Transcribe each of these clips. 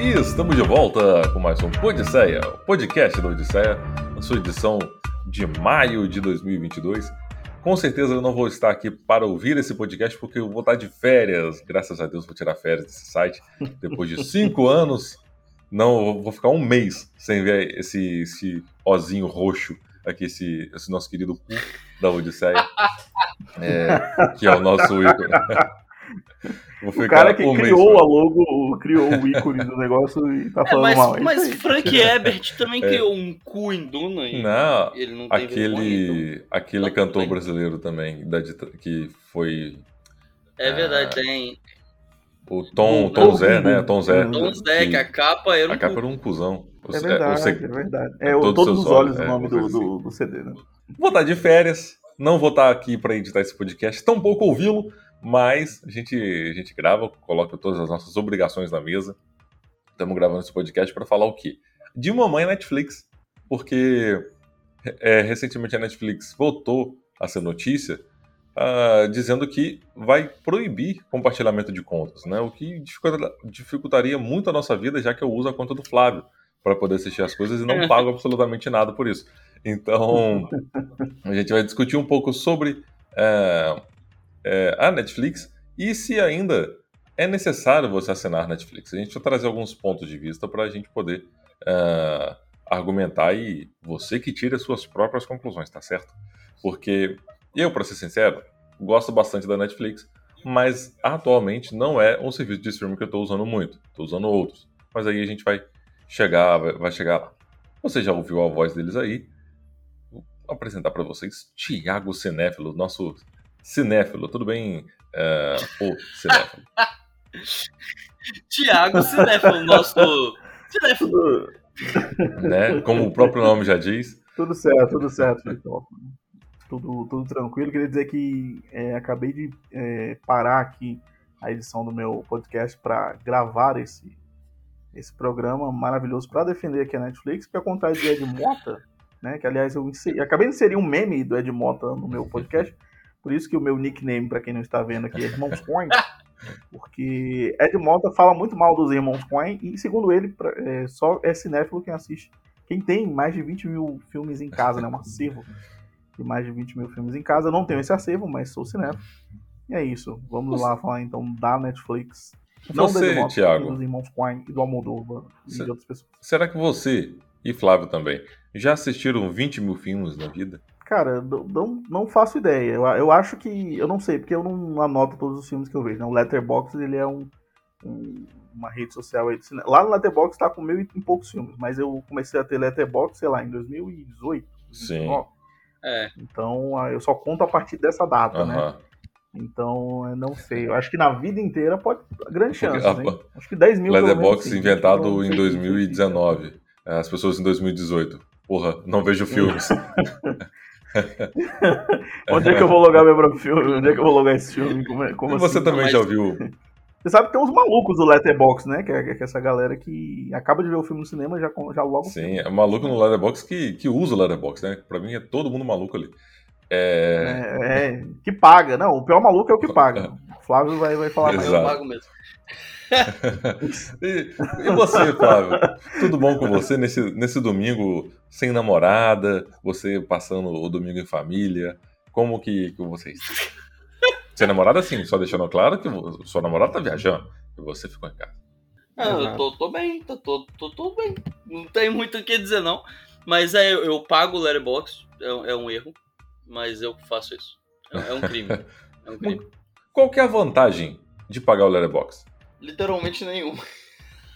E estamos de volta com mais um Podisseia, o podcast da Odisseia, na sua edição de maio de 2022. Com certeza eu não vou estar aqui para ouvir esse podcast porque eu vou estar de férias. Graças a Deus vou tirar férias desse site. Depois de cinco anos, não vou ficar um mês sem ver esse, esse ozinho roxo aqui, esse, esse nosso querido cu da Odisseia, é, que é o nosso ícone. o cara que um criou a logo, criou o ícone do negócio e tá é, falando é, mas, mal. É mas Frank Ebert também é. criou um cu em Duna. E não, ele não tem aquele, vergonha, então. aquele não, cantor brasileiro também, da, que foi... É verdade, tem... O Tom, Tom Zé, né? Tom Zé. Tom Zé, que a capa era um A capa era um cuzão. É verdade, é, verdade. É, o Todos os Olhos o nome do, do, do CD, né? Vou estar de férias, não vou estar aqui para editar esse podcast, tão pouco ouvi-lo, mas a gente, a gente grava, coloca todas as nossas obrigações na mesa. Estamos gravando esse podcast para falar o quê? De mamãe Netflix, porque é, recentemente a Netflix voltou a ser notícia uh, dizendo que vai proibir compartilhamento de contas, né? O que dificultaria muito a nossa vida, já que eu uso a conta do Flávio para poder assistir as coisas e não pago absolutamente nada por isso. Então, a gente vai discutir um pouco sobre é, é, a Netflix e se ainda é necessário você assinar Netflix. A gente vai trazer alguns pontos de vista para a gente poder é, argumentar e você que tire as suas próprias conclusões, tá certo? Porque eu, para ser sincero, gosto bastante da Netflix, mas atualmente não é um serviço de streaming que eu estou usando muito. Estou usando outros. Mas aí a gente vai chegar, vai chegar lá. Você já ouviu a voz deles aí? Vou apresentar para vocês Tiago Cinéfilo, nosso cinéfilo. Tudo bem, uh, o cinéfilo? Tiago Cinéfilo, nosso cinéfilo. Né? Como o próprio nome já diz. Tudo certo, tudo certo, Tudo, tudo tranquilo. Queria dizer que é, acabei de é, parar aqui a edição do meu podcast para gravar esse, esse programa maravilhoso para defender aqui a Netflix, porque ao contrário de Ed Mota, né, que aliás eu inseri, acabei de inserir um meme do Ed Mota no meu podcast, por isso que o meu nickname, para quem não está vendo aqui, é Irmãos Coin, porque Ed Mota fala muito mal dos Irmãos Coin, e segundo ele, é, só é cinéfilo quem assiste. Quem tem mais de 20 mil filmes em casa, né, um acervo de mais de 20 mil filmes em casa, eu não tenho esse acervo, mas sou cinéfilo. E é isso, vamos lá falar então da Netflix não você, do Thiago. Dos irmãos Quine e do Almodóvar e de outras pessoas. Será que você e Flávio também já assistiram 20 mil filmes na vida? Cara, não, não faço ideia. Eu, eu acho que. Eu não sei, porque eu não anoto todos os filmes que eu vejo. Né? O Letterboxd ele é um, um, uma rede social aí de cinema. Lá no Letterboxd tá com mil e poucos filmes, mas eu comecei a ter Letterboxd, sei lá, em 2018. Sim. É. Então eu só conto a partir dessa data, uh -huh. né? Então, eu não sei. Eu acho que na vida inteira pode. Grande chance. hein? Acho que 10 mil. Leatherbox inventado em 2019. As pessoas em 2018. Porra, não vejo filmes. Onde é que eu vou logar meu próprio filme? Onde é que eu vou logar esse filme? Como, é, como e você assim? também já viu? Você sabe que tem uns malucos do Letterbox, né? Que é, que é essa galera que acaba de ver o filme no cinema e já, já logo. Sim, é maluco no Letterbox que, que usa o Letterbox, né? Pra mim é todo mundo maluco ali. É... É, é... que paga. Não, o pior maluco é o que paga. O Flávio vai, vai falar mais. Eu pago mesmo. e, e, você, Flávio? Tudo bom com você nesse, nesse domingo sem namorada? Você passando o domingo em família? Como que, que você está? Sem namorada, sim, só deixando claro que sua namorada tá viajando e você ficou em casa. Não, eu tô, tô bem, tô, tô, tô, tô bem. Não tem muito o que dizer, não. Mas é, eu, eu pago o Letterboxd, é, é um erro mas eu faço isso. É, é um crime. É um crime. Qual que é a vantagem de pagar o Letterboxd? Literalmente nenhuma.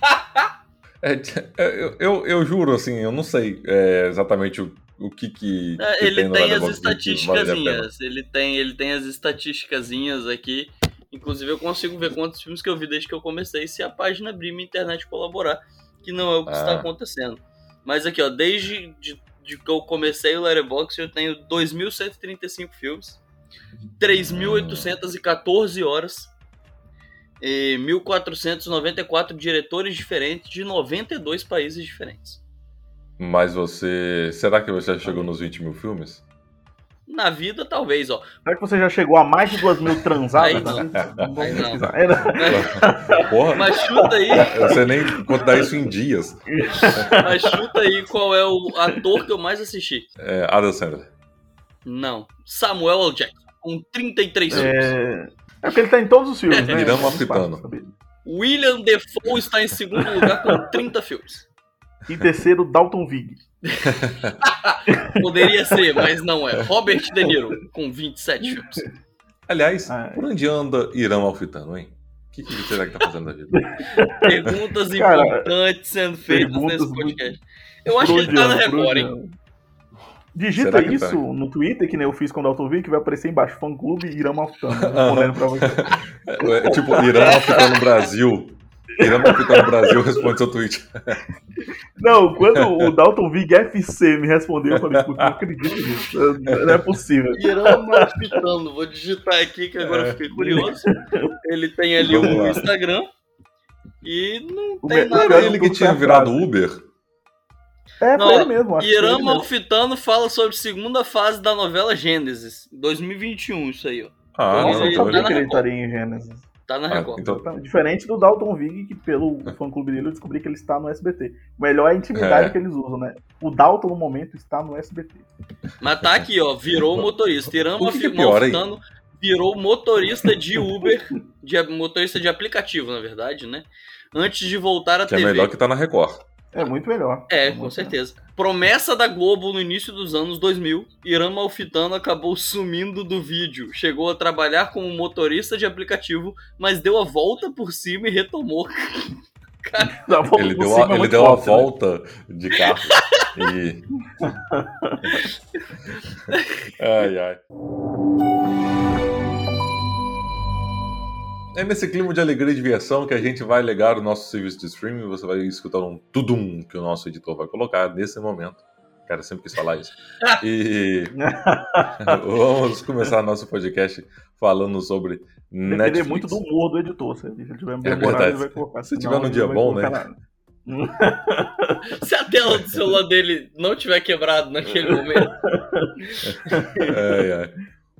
é, é eu, eu, eu, juro, assim, eu não sei é, exatamente o, o que que, é, que ele tem, tem as estatísticas, ele tem ele tem as estatísticas aqui. Inclusive eu consigo ver quantos filmes que eu vi desde que eu comecei se a página abrir minha internet colaborar, que não é o que ah. está acontecendo. Mas aqui, ó, desde de de que eu comecei o Letterboxd, eu tenho 2.135 filmes, 3.814 horas, e 1.494 diretores diferentes de 92 países diferentes. Mas você. Será que você já chegou nos 20 mil filmes? Na vida, talvez, ó. Será que você já chegou a mais de duas mil transadas? Aí não. Vamos Aí não. É? Porra, Mas chuta aí, eu sei nem contar isso em dias. mas chuta aí qual é o ator que eu mais assisti. É, Adam Sandler. Não. Samuel L. Jackson, com 33 filmes. É... é porque ele tá em todos os filmes, né? Irã É Africano. fácil saber. William Defoe está em segundo lugar com 30 filmes. E terceiro, Dalton Vig. Poderia ser, mas não é. Robert De Niro, com 27 filmes. Aliás, Ah, é. por onde anda Irã Alfitano, hein? O que, que será que tá fazendo da vida? Perguntas Cara, importantes sendo feitas nesse podcast. Eu acho que ele tá na Record, hein? Digita Será que isso tá? no Twitter, que nem eu fiz com o Dalton Vig, que vai aparecer embaixo, fã clube Irã Malfitano, respondendo pra você. É, é tipo, Irã Alfitano Brasil. Irã Alfitano Brasil responde seu tweet. Não, quando o Dalton Vig FC me respondeu, eu falei, não acredito nisso. Não é possível. Irã Malfitano. Vou digitar aqui que agora eu fiquei curioso. Ele tem ali o lá. Instagram. E não O tem nada. era ele que tinha virado Uber? É, Não, foi ele mesmo. acho Irã. Malfitano fala sobre segunda fase da novela Gênesis. 2021, isso aí, ó. Ah, Nossa, Nossa, não, eu então sabia tá estaria em Gênesis. Tá na Ah, Record. então, Diferente do Dalton Vig, que pelo fã clube dele eu descobri que ele está no SBT. O melhor é a intimidade É. que eles usam, né? O Dalton, no momento, está no SBT. Mas tá aqui, ó. Virou motorista. Irã é? Malfitano virou motorista de Uber, de, motorista de aplicativo, na verdade, né? Antes de voltar à que é TV. melhor que tá na Record. É muito melhor. É, muito com melhor. certeza. Promessa da Globo no início dos anos 2000, Irã Malfitano acabou sumindo do vídeo. Chegou a trabalhar como motorista de aplicativo, mas deu a volta por cima e retomou. Dá a volta Ele deu, a, é ele deu a né? volta de carro. E. ai, ai. É nesse clima de alegria e diversão que a gente vai ligar o nosso serviço de streaming. Você vai escutar um tudum que o nosso editor vai colocar nesse momento. Cara, eu sempre quis falar isso. E vamos começar nosso podcast falando sobre Depender Netflix. muito do humor do editor. Se ele tiver É verdade. vai colocar. Se senão tiver num dia bom, né? nada. Se a tela do celular dele não tiver quebrado naquele momento. Ai, ai.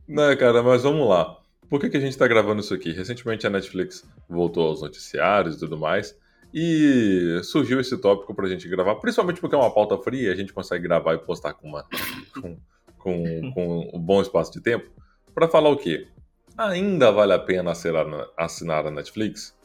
Não, cara, mas vamos lá. Por que, que a gente tá gravando isso aqui? Recentemente a Netflix voltou aos noticiários e tudo mais. E surgiu esse tópico pra gente gravar, principalmente porque é uma pauta fria, a gente consegue gravar e postar com, uma, com, com, com um bom espaço de tempo. Pra falar o quê? Ainda vale a pena a- assinar a Netflix?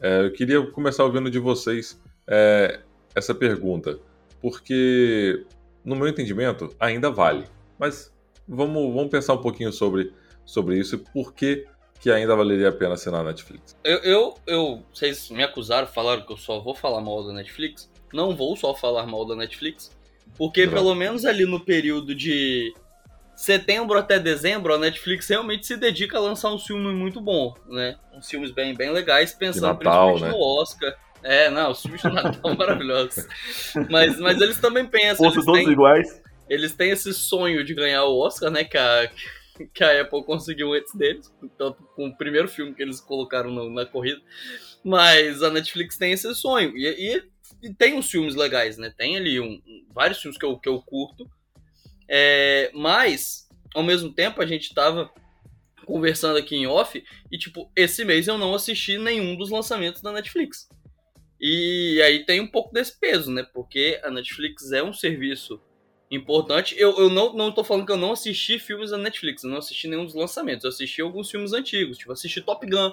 É, eu queria começar ouvindo de vocês é, essa pergunta, porque no meu entendimento ainda vale. Mas vamos, vamos pensar um pouquinho sobre, sobre isso e por que, que ainda valeria a pena assinar a Netflix. Eu, eu, eu- Vocês me acusaram, falaram que eu só vou falar mal da Netflix. Não vou só falar mal da Netflix. Porque Não. pelo menos ali no período de setembro até dezembro, a Netflix realmente se dedica a lançar um filme muito bom, né? Uns filmes bem, bem legais, pensando Natal, principalmente né? no Oscar. É, não, os filmes de Natal maravilhosos. Mas, mas eles também pensam, Fossem eles todos têm, iguais. eles têm esse sonho de ganhar o Oscar, né? Que a, que a Apple conseguiu antes deles, tanto com o primeiro filme que eles colocaram na corrida. Mas a Netflix tem esse sonho. E, e- e tem uns filmes legais, né? Tem ali um- vários filmes que eu, que eu curto. É, mas, ao mesmo tempo, a gente tava conversando aqui em off e, tipo, esse mês eu não assisti nenhum dos lançamentos da Netflix. E aí tem um pouco desse peso, né? Porque a Netflix é um serviço importante. Eu, eu não, não tô falando que eu não assisti filmes da Netflix, eu não assisti nenhum dos lançamentos. Eu assisti alguns filmes antigos, tipo, assisti Top Gun,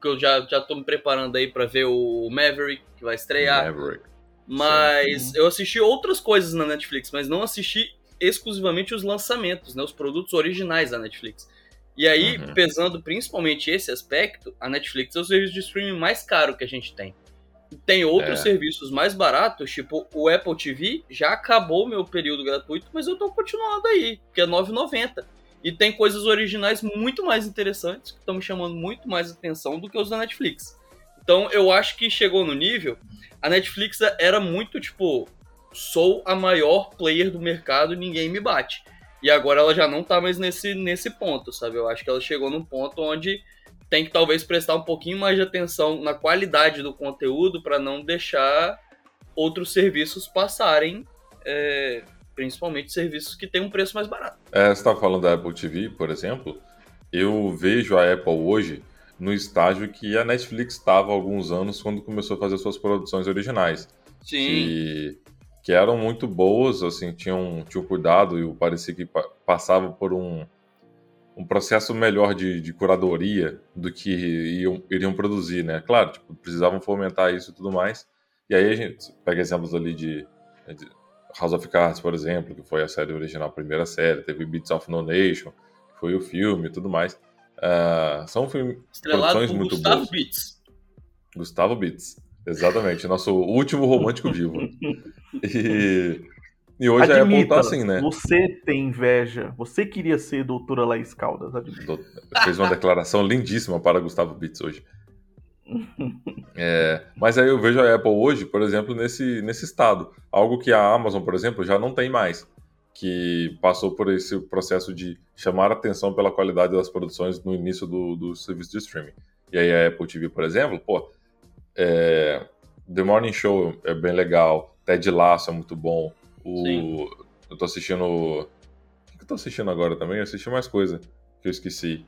que eu já, já tô me preparando aí pra ver o Maverick, que vai estrear. Maverick. Mas eu assisti outras coisas na Netflix, mas não assisti exclusivamente os lançamentos, né, os produtos originais da Netflix. E aí, Uhum. pesando principalmente esse aspecto, a Netflix é o serviço de streaming mais caro que a gente tem. Tem outros É. serviços mais baratos, tipo o Apple TV, já acabou meu período gratuito, mas eu tô continuando aí, que é R$ 9,90. E tem coisas originais muito mais interessantes, que estão me chamando muito mais atenção do que os da Netflix. Então eu acho que chegou no nível. A Netflix era muito tipo, sou a maior player do mercado, ninguém me bate. E agora ela já não tá mais nesse, nesse ponto, sabe? Eu acho que ela chegou num ponto onde tem que talvez prestar um pouquinho mais de atenção na qualidade do conteúdo para não deixar outros serviços passarem é, principalmente serviços que têm um preço mais barato. É, você estava falando da Apple TV, por exemplo. Eu vejo a Apple hoje no estágio que a Netflix estava há alguns anos quando começou a fazer suas produções originais. Sim. Que, que eram muito boas, assim, tinham, tinham cuidado e parecia que passava por um, um processo melhor de, de curadoria do que iam, iriam produzir, né? Claro, tipo, precisavam fomentar isso e tudo mais. E aí a gente pega exemplos ali de, de House of Cards, por exemplo, que foi a série original, a primeira série, teve Beats of No Nation, que foi o filme e tudo mais. Uh, são filmes, produções muito Gustavo boas. Beats. Gustavo Beats, exatamente, nosso último romântico vivo. E, e hoje Admita, a Apple tá assim, né? Você tem inveja. Você queria ser doutora Laís Caldas, admita. Fez uma declaração lindíssima para Gustavo Beats hoje. É, mas aí eu vejo a Apple hoje, por exemplo, nesse, nesse estado. Algo que a Amazon, por exemplo, já não tem mais. Que passou por esse processo de chamar atenção pela qualidade das produções no início do, do serviço de streaming. E aí a Apple TV, por exemplo, pô, é, The Morning Show é bem legal, Ted Lasso é muito bom. O, Sim. eu tô assistindo. O que eu tô assistindo agora também? Eu assisti mais coisa que eu esqueci.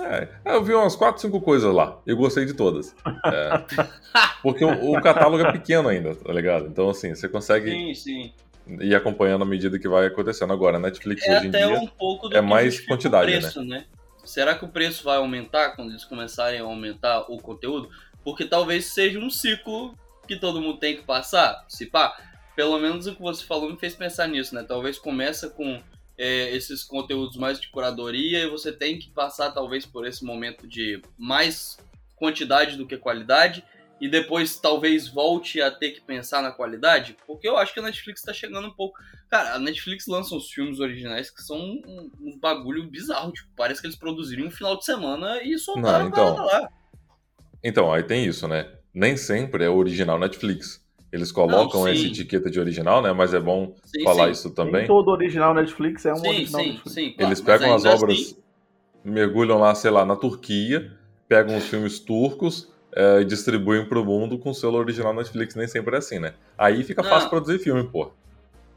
É, eu vi umas 4, 5 coisas lá. Eu gostei de todas. É, porque o, o, catálogo é pequeno ainda, tá ligado? Então, assim, você consegue Sim, sim. ir acompanhando à medida que vai acontecendo. Agora, a Netflix É hoje em dia. um é mais quantidade, o preço, né? Será que o preço vai aumentar quando eles começarem a aumentar o conteúdo? Porque talvez seja um ciclo que todo mundo tem que passar. Se pá, pelo menos o que você falou me fez pensar nisso, né? Talvez começa com é, esses conteúdos mais de curadoria e você tem que passar talvez por esse momento de mais quantidade do que qualidade e depois talvez volte a ter que pensar na qualidade, porque eu acho que a Netflix tá chegando um pouco. Cara, a Netflix lança uns filmes originais que são um, um bagulho bizarro, tipo, parece que eles produziram um final de semana e soltaram Não, então. lá. Então, aí tem isso, né? Nem sempre é original Netflix. Eles colocam Não, essa etiqueta de original, né? Mas é bom Sim, falar sim. isso Nem também. todo original Netflix é um Sim, original sim, Netflix. sim. claro, Eles pegam as obras, assim- mergulham lá, sei lá, na Turquia, pegam os filmes turcos é, e distribuem pro mundo com selo original Netflix. Nem sempre é assim, né? Aí fica Não. fácil produzir filme, pô.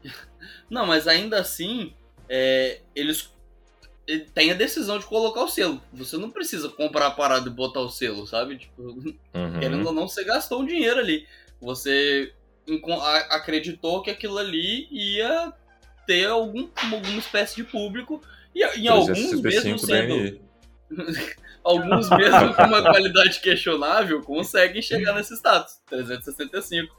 Não, mas ainda assim, é, eles ele tem a decisão de colocar o selo. Você não precisa comprar a parada e botar o selo, sabe? Tipo, Uhum. querendo ou não, você gastou um dinheiro ali. Você acreditou que aquilo ali ia ter algum, alguma espécie de público. E em alguns mesmo 365 sendo. Alguns mesmo com uma qualidade questionável conseguem chegar nesse status. 365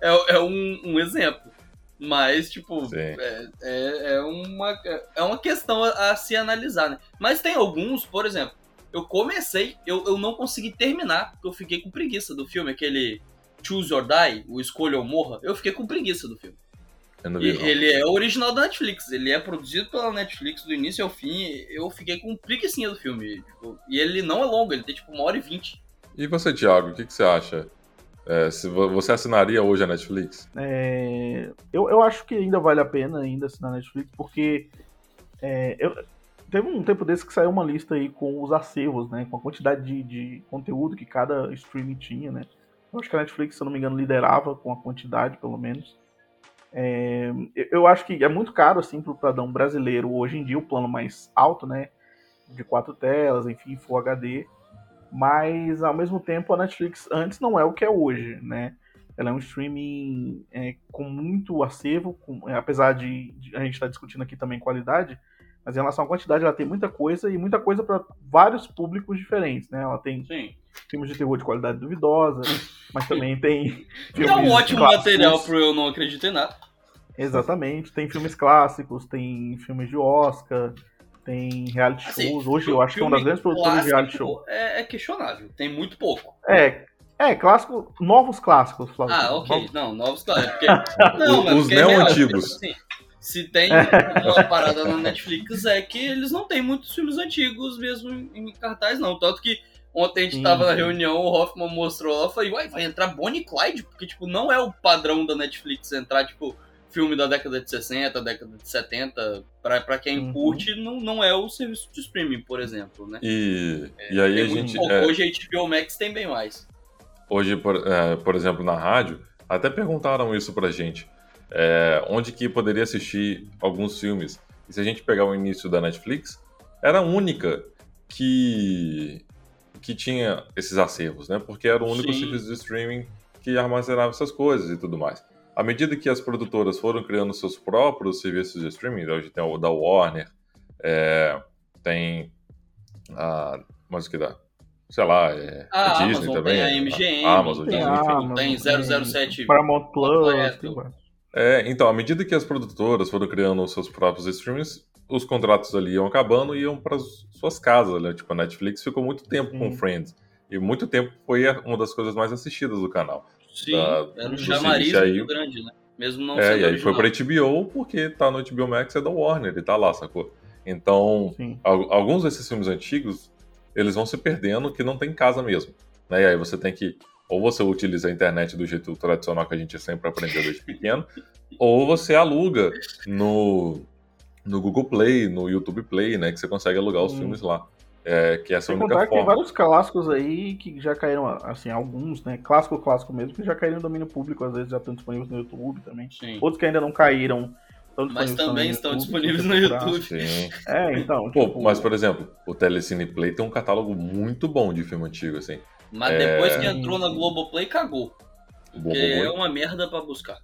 é, é um, um exemplo. Mas, tipo, é, é, é uma, é uma questão a, a se analisar, né? Mas tem alguns, por exemplo, eu comecei, eu, eu não consegui terminar, porque eu fiquei com preguiça do filme, aquele Choose or Die, o Escolha ou Morra, eu fiquei com preguiça do filme. Eu não E ele é original da Netflix, ele é produzido pela Netflix do início ao fim, eu fiquei com preguicinha do filme. tipo, e ele não é longo, ele tem tipo uma hora e vinte. E você, Thiago, o que, que você acha? É, se vo- você assinaria hoje a Netflix? É, eu, eu acho que ainda vale a pena ainda assinar a Netflix, porque é, eu, teve um tempo desse que saiu uma lista aí com os acervos, né? Com a quantidade de, de conteúdo que cada streaming tinha, né? Acho que a Netflix, se eu não me engano, liderava com a quantidade, pelo menos. É, eu- acho que é muito caro, assim, pro cidadão brasileiro, hoje em dia, o plano mais alto, né? De quatro telas, enfim, Full HD. Mas, ao mesmo tempo, a Netflix antes não é o que é hoje, né? Ela é um streaming é, com muito acervo, com- é, apesar de, de a gente estar discutindo aqui também qualidade, mas em relação à quantidade, ela tem muita coisa e muita coisa para vários públicos diferentes, né? Ela tem Sim. Filmes de terror de qualidade duvidosa, mas também tem Que é um ótimo clássicos. material pro eu não acreditar em nada. Exatamente, tem filmes clássicos, tem filmes de Oscar, tem reality Assim, shows. Hoje eu acho que é uma das grandes produtoras de reality show. É, é questionável, tem muito pouco. É, é, clássico, novos clássicos, Flávio. Ah, ok. Novos- Não, novos clássicos. Porque... Não, mas Os é real, neo-antigos. porque, assim, se tem uma parada na Netflix é que eles não têm muitos filmes antigos mesmo em cartaz, não. Tanto que ontem a gente Sim, tava na reunião, o Hoffman mostrou lá, eu falei, uai, vai entrar Bonnie e Clyde? Porque, tipo, não é o padrão da Netflix entrar, tipo, filme da década de 60, década de 70. Pra, pra quem Uhum. curte, não, não é o serviço de streaming, por exemplo, né? E, e aí Tem a gente. pouco. é, Hoje a HBO Max tem bem mais. hoje, por, é, por exemplo, na rádio, até perguntaram isso pra gente. é, onde que poderia assistir alguns filmes. E se a gente pegar o início da Netflix, era a única que, que tinha esses acervos, né? Porque era o único Sim. serviço de streaming que armazenava essas coisas e tudo mais. À medida que as produtoras foram criando seus próprios serviços de streaming, hoje tem o da Warner, é, tem a. Mas o que dá? Sei lá, é, a, a Disney Amazon, também. Tem a MGM, a Amazon, tem, Disney, Amazon, tem 007 Paramount Plus. É, então, à medida que as produtoras foram criando seus próprios streamings, os contratos ali iam acabando e iam para suas casas, né? Tipo, a Netflix ficou muito tempo com Friends. E muito tempo foi uma das coisas mais assistidas do canal. Sim, da, era um chamariz muito grande, né? Mesmo não É, e aí foi pra HBO porque tá no HBO Max é da Warner, e tá lá, sacou? Então, alguns desses filmes antigos, eles vão se perdendo que não tem casa mesmo. Né? E aí você tem que ou você utiliza a internet do jeito tradicional que a gente sempre aprendeu desde pequeno, ou você aluga no, no Google Play, no YouTube Play, né? Que você consegue alugar os hum. filmes lá. É, que essa é a única forma. tem vários clássicos aí que já caíram, assim, alguns, né? Clássico, clássico mesmo, que já caíram no domínio público, às vezes já estão disponíveis no YouTube também. Sim. Outros que ainda não caíram. Mas também estão disponíveis no YouTube. Sim. É, então. Pô, tipo... mas, por exemplo, o Telecine Play tem um catálogo muito bom de filme antigo, assim. Mas é... depois que entrou na Globoplay, cagou. Porque é uma merda pra buscar.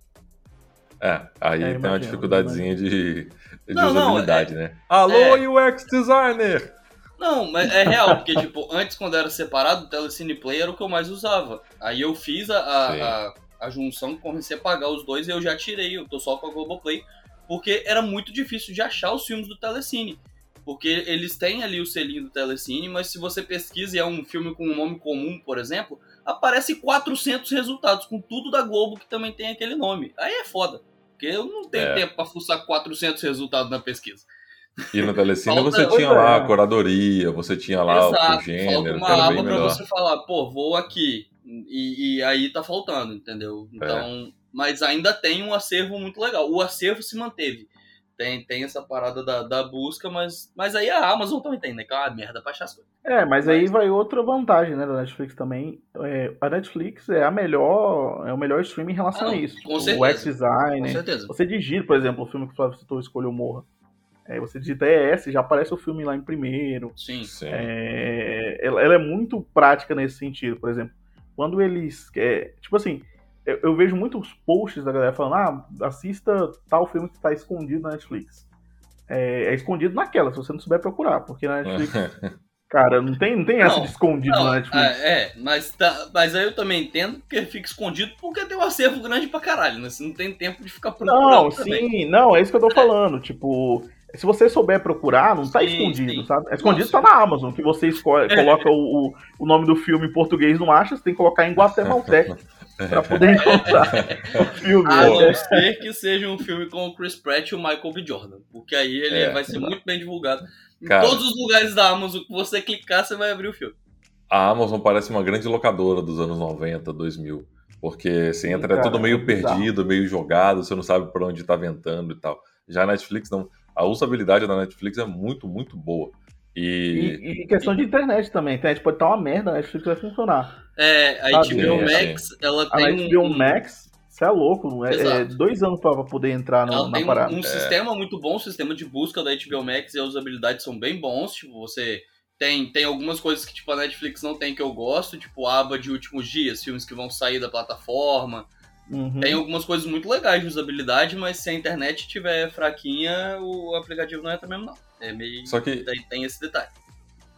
É, aí é, tem uma dificuldadezinha de, de não, usabilidade, não, é, né? Alô, é... UX Designer! Não, mas é real, porque, tipo, antes, quando era separado, o Telecine Play era o que eu mais usava. Aí eu fiz a, a, a, junção, comecei a pagar os dois e eu já tirei, eu tô só com a Globoplay, porque era muito difícil de achar os filmes do Telecine. Porque eles têm ali o selinho do Telecine, mas se você pesquisa e é um filme com um nome comum, por exemplo, aparece 400 resultados, com tudo da Globo que também tem aquele nome. Aí é foda, porque eu não tenho é. tempo pra fuçar 400 resultados na pesquisa. E no Telecine Falta... você tinha lá a curadoria, você tinha lá Exato. o gênero, Falta uma aba pra você falar, pô, vou aqui. E, e, aí tá faltando, entendeu? É. Então, é. mas ainda tem um acervo muito legal. O acervo se manteve. Tem, tem essa parada da, da busca, mas, mas aí a Amazon também tem, né? Que é uma merda pra achar as coisas. É, mas aí vai outra vantagem, né, da Netflix também. É, a Netflix é a melhor, é o melhor streaming em relação ah, não, a isso. Com certeza. O X-Design. Com certeza. Você digita, por exemplo, o filme que o Flávio citou, Escolha o Morra. É, você digita ES, já aparece o filme lá em primeiro. Sim. Sim. É, ela, ela, é muito prática nesse sentido, por exemplo. Quando eles. É, tipo assim, eu, eu, vejo muitos posts da galera falando: ah, assista tal filme que está escondido na Netflix. É, é, escondido naquela, se você não souber procurar, porque na Netflix. Cara, não tem, não tem essa de escondido não, na Netflix. É, é mas, tá, mas aí eu também entendo que fica escondido porque tem um acervo grande pra caralho, né? Você não tem tempo de ficar procurando. Não, também. sim, não, é isso que eu tô falando. Tipo, se você souber procurar, não tá sim, escondido, sim. sabe? É escondido Nossa. tá na Amazon, que você escolhe, é. coloca o, o, nome do filme em português não acha, você tem que colocar em guatemalteco pra poder encontrar o filme. A não ser que seja um filme com o Chris Pratt e o Michael B. Jordan, porque aí ele é. vai ser muito bem divulgado. Em Cara, todos os lugares da Amazon que você clicar, você vai abrir o filme. A Amazon parece uma grande locadora dos anos 90, 2000. Porque você entra, é tudo meio é perdido, meio jogado, você não sabe por onde tá ventando e tal. Já a Netflix não a usabilidade da Netflix é muito, muito boa. E, e, e questão de internet também. A internet pode estar uma merda, a Netflix vai funcionar. É, a HBO Max, ela tem. A HBO um... Max, você é louco, é, é, dois anos para poder entrar no, ela na tem parada. Um, um é. sistema muito bom, o sistema de busca da HBO Max e a usabilidade são bem bons. Tipo, você tem, tem algumas coisas que tipo, a Netflix não tem que eu gosto, tipo a aba de últimos dias, filmes que vão sair da plataforma. Uhum. Tem algumas coisas muito legais de usabilidade, mas se a internet estiver fraquinha, o aplicativo não entra mesmo, não. É meio. Só que. Tem, tem esse detalhe.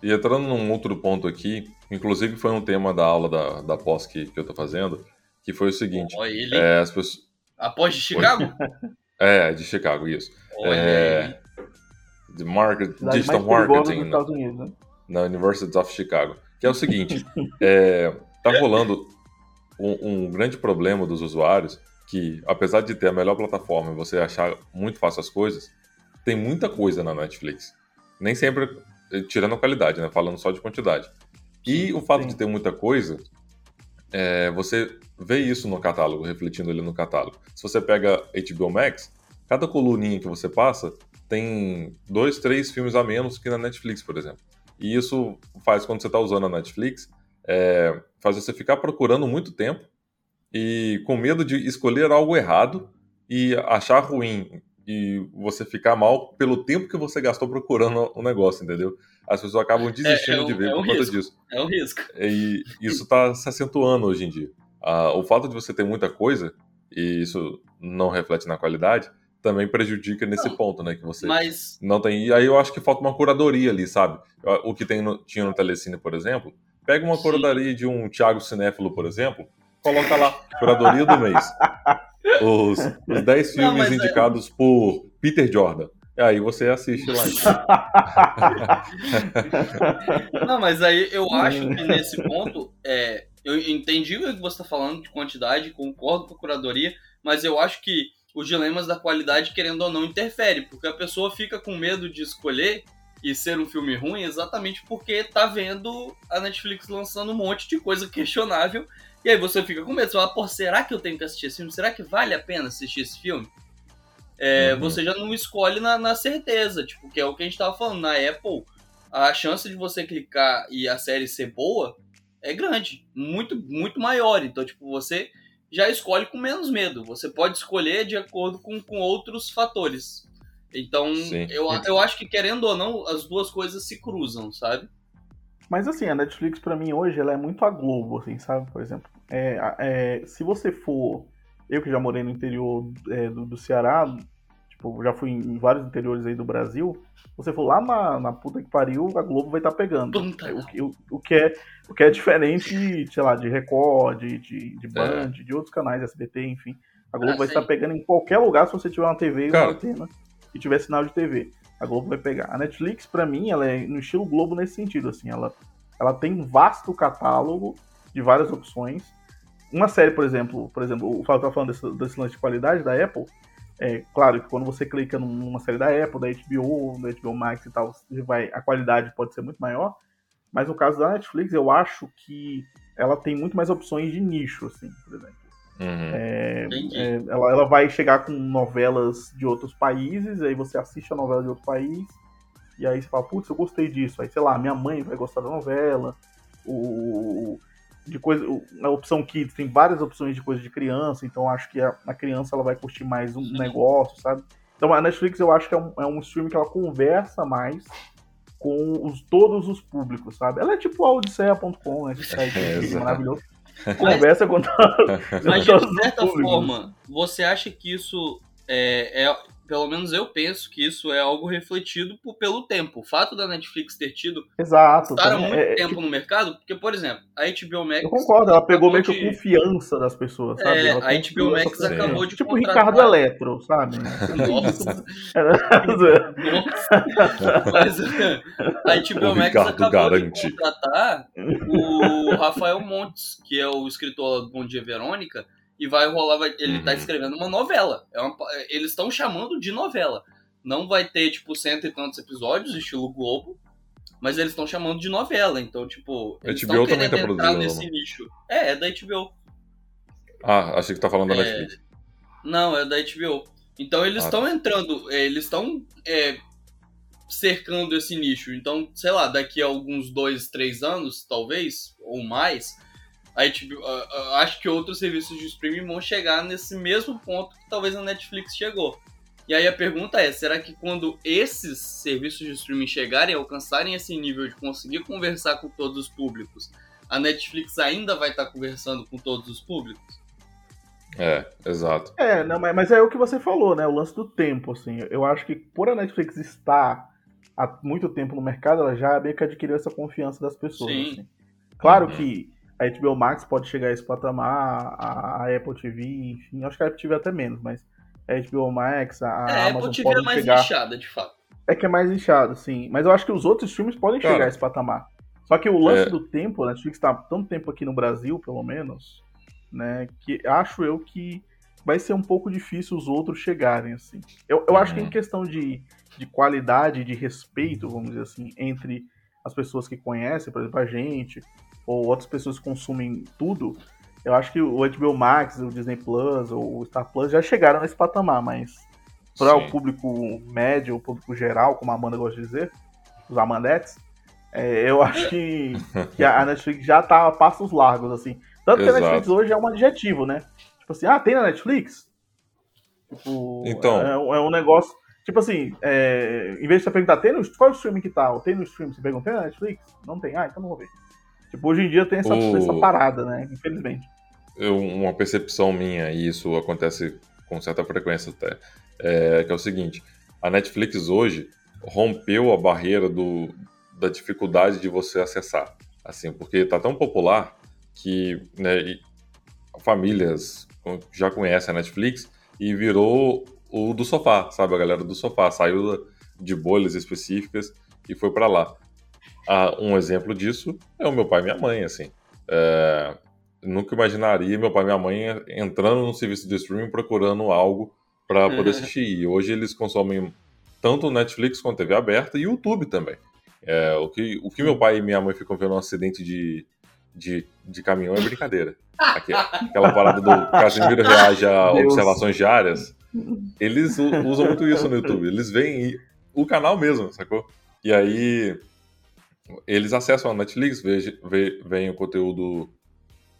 E entrando num outro ponto aqui, inclusive foi um tema da aula da, da pós que, que eu tô fazendo, que foi o seguinte. Olha ele. É, as pessoas... A pós de Chicago? é, de Chicago, isso. Olha é, de market, Digital Marketing Unidos, né? na University of Chicago. Que é o seguinte, é, tá rolando um, um, grande problema dos usuários que, apesar de ter a melhor plataforma e você achar muito fácil as coisas, tem muita coisa na Netflix. Nem sempre tirando a qualidade, né? Falando só de quantidade. E o fato Sim. de ter muita coisa, é, você vê isso no catálogo, refletindo ali no catálogo. Se você pega HBO Max, cada coluninha que você passa tem dois, três filmes a menos que na Netflix, por exemplo. E isso faz, quando você está usando a Netflix, é, faz você ficar procurando muito tempo e com medo de escolher algo errado e achar ruim e você ficar mal pelo tempo que você gastou procurando o negócio, entendeu? As pessoas acabam é, desistindo é, é um, de ver é um por conta risco. disso. É um risco. E isso está se acentuando hoje em dia. Ah, o fato de você ter muita coisa, e isso não reflete na qualidade, também prejudica nesse não, ponto, né? Que você mas... não tem. E aí eu acho que falta uma curadoria ali, sabe? O que tem no, tinha no Telecine, por exemplo. Pega uma Sim. curadoria de um Thiago Cinéfilo, por exemplo, coloca lá, curadoria do mês. Os, os 10 filmes não, é- indicados é... por Peter Jordan. E aí você assiste lá. Não, mas aí eu acho que nesse ponto, é, eu entendi o que você está falando de quantidade, concordo com a curadoria, mas eu acho que os dilemas da qualidade, querendo ou não, interfere, porque a pessoa fica com medo de escolher e ser um filme ruim exatamente porque tá vendo a Netflix lançando um monte de coisa questionável e aí você fica com medo, você fala, pô, será que eu tenho que assistir esse filme? Será que vale a pena assistir esse filme? É, uhum. Você já não escolhe na, na, certeza, tipo, que é o que a gente tava falando. Na Apple, a chance de você clicar e a série ser boa é grande, muito, muito maior. Então, tipo, você já escolhe com menos medo. Você pode escolher de acordo com, com outros fatores. Então, eu, eu acho que, querendo ou não, as duas coisas se cruzam, sabe? Mas assim, a Netflix para mim hoje ela é muito a Globo, assim, sabe? Por exemplo, é, é, se você for, eu que já morei no interior é, do, do, Ceará, tipo, já fui em vários interiores aí do Brasil, você for lá na, na puta que pariu, a Globo vai estar tá pegando. O, o, o, que é, o que é diferente, sei lá, de Record, de, de, de Band, é. de outros canais, SBT, enfim. A Globo ah, vai estar pegando em qualquer lugar se você tiver uma TV e uma antena e tiver sinal de TV a Globo vai pegar. A Netflix, para mim, ela é no estilo Globo nesse sentido, assim, ela, ela tem um vasto catálogo de várias opções. Uma série, por exemplo, por exemplo, o Fábio tá falando desse, desse lance de qualidade da Apple, é claro que quando você clica numa série da Apple, da HBO, da HBO Max e tal, vai, a qualidade pode ser muito maior, mas no caso da Netflix, eu acho que ela tem muito mais opções de nicho, assim, por exemplo. Uhum. É, é, ela, ela vai chegar com novelas de outros países, aí você assiste a novela de outro país, e aí você fala, putz, eu gostei disso. Aí, sei lá, minha mãe vai gostar da novela, o, de coisa, a opção Kids tem várias opções de coisa de criança, então acho que a, a criança ela vai curtir mais um negócio, sabe? Então a Netflix eu acho que é um, é um stream que ela conversa mais com os, todos os públicos, sabe? Ela é tipo a Odisseia.com, né? Que site é, maravilhoso. Conversa com Mas, de certa forma, você acha que isso é, é, pelo menos eu penso que isso é algo refletido por, pelo tempo. O fato da Netflix ter tido Exato, estar há muito é, é, tempo tipo... no mercado, porque, por exemplo, a HBO Max. Eu concordo, ela pegou meio que de... a confiança das pessoas, sabe? É, a HBO Max acabou de. Tipo contratar... Ricardo Eletro, sabe? Nossa. Nossa. Mas a HBO o Max Ricardo acabou garante. de contratar o Rafael Montes, que é o escritor do Bom Dia Verônica e vai rolar, vai, ele tá uhum. tá escrevendo uma novela. É uma, eles estão chamando de novela. Não vai ter, tipo, cento e tantos episódios, estilo Globo, mas eles estão chamando de novela. Então, tipo, eles estão querendo tá entrar nesse nicho. É, é da HBO. Ah, achei que tá falando da é... Netflix. Não, é da HBO. Então eles estão ah, tá. entrando, é, eles estão é, cercando esse nicho. Então, sei lá, daqui a alguns dois, três anos, talvez, ou mais, a HBO, uh, acho que outros serviços de streaming vão chegar nesse mesmo ponto que talvez a Netflix chegou. E aí a pergunta é, será que quando esses serviços de streaming chegarem, alcançarem esse nível de conseguir conversar com todos os públicos, a Netflix ainda vai estar conversando com todos os públicos? É, exato. É, não, mas é o que você falou, né? O lance do tempo, assim. Eu acho que por a Netflix estar há muito tempo no mercado, ela já meio que adquiriu essa confiança das pessoas. Sim. Assim. Claro uhum. que a HBO Max pode chegar a esse patamar, a, a Apple TV, enfim, acho que a Apple TV até menos, mas a HBO Max, a, a é, Amazon Apple TV é mais chegar... inchada, de fato. É que é mais inchado, sim. Mas eu acho que os outros streams podem Cara, chegar a esse patamar. Só que o lance é... do tempo, a Netflix está tanto tempo aqui no Brasil, pelo menos, né, que acho eu que vai ser um pouco difícil os outros chegarem, assim. Eu, eu uhum. acho que em uhum. questão de, de qualidade, de respeito, vamos dizer assim, entre as pessoas que conhecem, por exemplo, a gente, ou outras pessoas consumem tudo, eu acho que o HBO Max, o Disney Plus ou o Star Plus já chegaram nesse patamar, mas para o público médio, o público geral, como a Amanda gosta de dizer, os Amandetes, é, eu acho que, que, a Netflix já tá a passos largos, assim. Tanto Exato. que a Netflix hoje é um adjetivo, né? Tipo assim, ah, tem na Netflix? Tipo, então. É, é, um negócio. Tipo assim, é, em vez de você perguntar, tem no, qual é o streaming que tá? Tem no stream? Você pergunta, tem na Netflix? Não tem? Ah, então não vou ver. Tipo, hoje em dia tem essa, o... essa parada, né? Infelizmente. Eu, uma percepção minha, e isso acontece com certa frequência até, é que é o seguinte: a Netflix hoje rompeu a barreira do, da dificuldade de você acessar. Assim, porque está tão popular que né, famílias já conhecem a Netflix e virou o do sofá, sabe? A galera do sofá saiu de bolhas específicas e foi para lá. Ah, um exemplo disso é o meu pai e minha mãe, assim. É, nunca imaginaria meu pai e minha mãe entrando no serviço de streaming procurando algo para poder assistir. E hoje eles consomem tanto Netflix quanto TV aberta e YouTube também. É, o, que, o que meu pai e minha mãe ficam vendo um acidente de, de, de caminhão é brincadeira. aquela parada do Casimiro reage a Deus. observações diárias. Eles usam muito isso no YouTube. Eles veem o canal mesmo, sacou? E aí eles acessam a Netflix, veem o conteúdo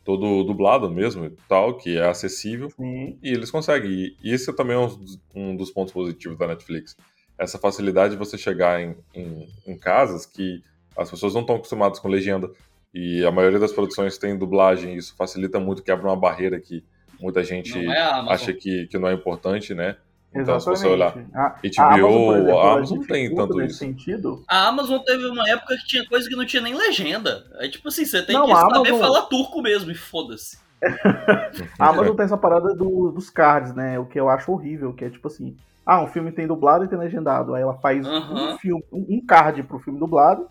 todo dublado mesmo e tal, que é acessível, Sim. e eles conseguem. E isso também é um, um, dos pontos positivos da Netflix. Essa facilidade de você chegar em, em, em casas que as pessoas não estão acostumadas com legenda, e a maioria das produções tem dublagem, e isso facilita muito, quebra uma barreira que muita gente é acha que, que não é importante, né? Então, Exatamente. se você olhar a, HBO, a Amazon, exemplo, a Amazon não tem tanto isso. Sentido. A Amazon teve uma época que tinha coisa que não tinha nem legenda. É tipo assim, você tem não, que saber Amazon... falar turco mesmo e foda-se. a Amazon tem essa parada do, dos cards, né? O que eu acho horrível, que é tipo assim, ah, um filme tem dublado e tem legendado. Aí ela faz um filme, um card pro filme dublado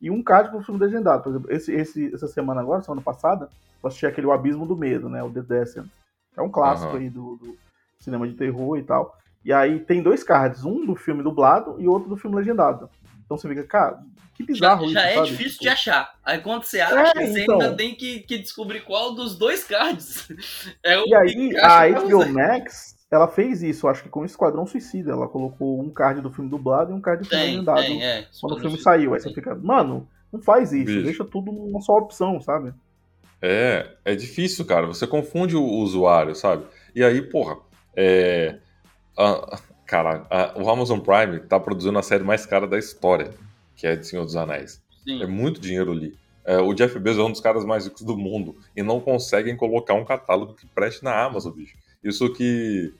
e um card pro filme legendado. Por exemplo, esse, esse, essa semana agora, semana passada, eu assisti aquele O Abismo do Medo, né? O The Descent. É um clássico aí do, do cinema de terror e tal. E aí tem dois cards, um do filme dublado e outro do filme legendado. Então você fica, cara, que bizarro já, já isso, é sabe? difícil tipo... de achar. Aí quando você acha, é, você então... ainda tem que, que, descobrir qual dos dois cards. É o e aí a HBO Max, ela fez isso, acho que com o Esquadrão Suicida. Ela colocou um card do filme dublado e um card do filme tem, legendado. Tem, é. Quando o filme saiu. Aí você fica, mano, não faz isso, Bicho. deixa tudo numa só opção, sabe? É, é difícil, cara. Você confunde o usuário, sabe? E aí, porra, é ah, cara, o Amazon Prime tá produzindo a série mais cara da história, que é de Senhor dos Anéis. Sim. É muito dinheiro ali. É, o Jeff Bezos é um dos caras mais ricos do mundo e não conseguem colocar um catálogo que preste na Amazon, bicho. Isso que,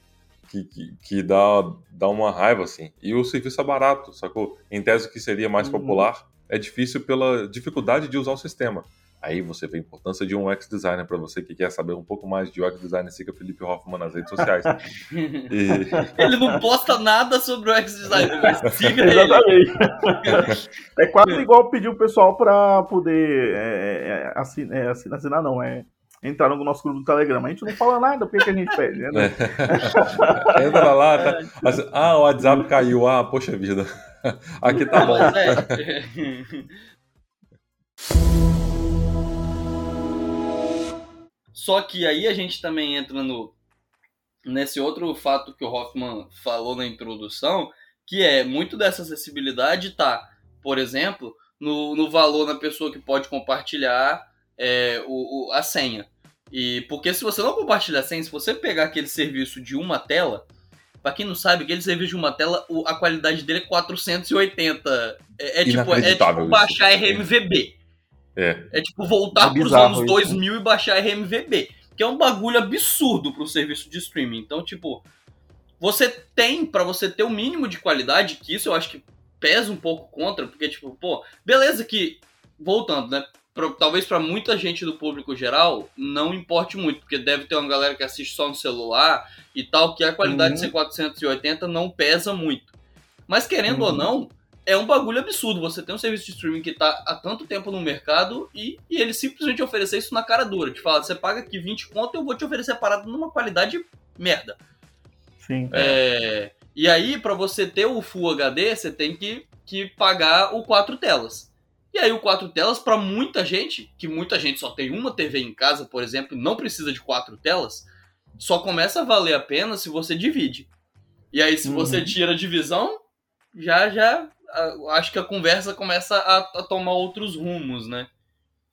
que, que, que dá, dá uma raiva, assim. E o serviço é barato, sacou? Em tese que seria mais uhum. popular, é difícil pela dificuldade de usar o sistema. Aí você vê a importância de um UX designer para você que quer saber um pouco mais de UX design, siga Felipe Hoffman nas redes sociais. e... Ele não posta nada sobre o UX design, mas siga Exatamente. é quase igual pedir o pessoal para poder é, é, assinar, é, assinar, não, é entrar no nosso grupo do Telegram. A gente não fala nada, por que, que a gente pede? Né? É. Entra lá, tá... Assim, ah, o WhatsApp caiu, ah, poxa vida. Aqui tá bom. Só que aí a gente também entra no, nesse outro fato que o Hoffman falou na introdução, que é muito dessa acessibilidade tá, por exemplo, no, no valor na pessoa que pode compartilhar é, o, o, a senha. E porque se você não compartilhar a senha, se você pegar aquele serviço de uma tela, para quem não sabe, aquele serviço de uma tela, a qualidade dele é 480. É, é tipo, é tipo baixar RMVB. É. É tipo voltar é pros anos 2000 isso. e baixar RMVB. Que é um bagulho absurdo pro serviço de streaming. Então, tipo, você tem, para você ter o um mínimo de qualidade, que isso eu acho que pesa um pouco contra, porque, tipo, pô, beleza que, voltando, né? Pra, talvez para muita gente do público geral não importe muito, porque deve ter uma galera que assiste só no celular e tal, que a qualidade uhum. de ser 480 não pesa muito. Mas querendo uhum. ou não, é um bagulho absurdo. Você tem um serviço de streaming que tá há tanto tempo no mercado e, e ele simplesmente oferecer isso na cara dura. Te fala, você paga aqui 20 conto, eu vou te oferecer a parada numa qualidade merda. Sim. É, e aí, para você ter o Full HD, você tem que, que pagar o 4 telas. E aí, o 4 telas, para muita gente, que muita gente só tem uma TV em casa, por exemplo, e não precisa de quatro telas, só começa a valer a pena se você divide. E aí, se uhum. você tira a divisão, já já acho que a conversa começa a, a, tomar outros rumos, né?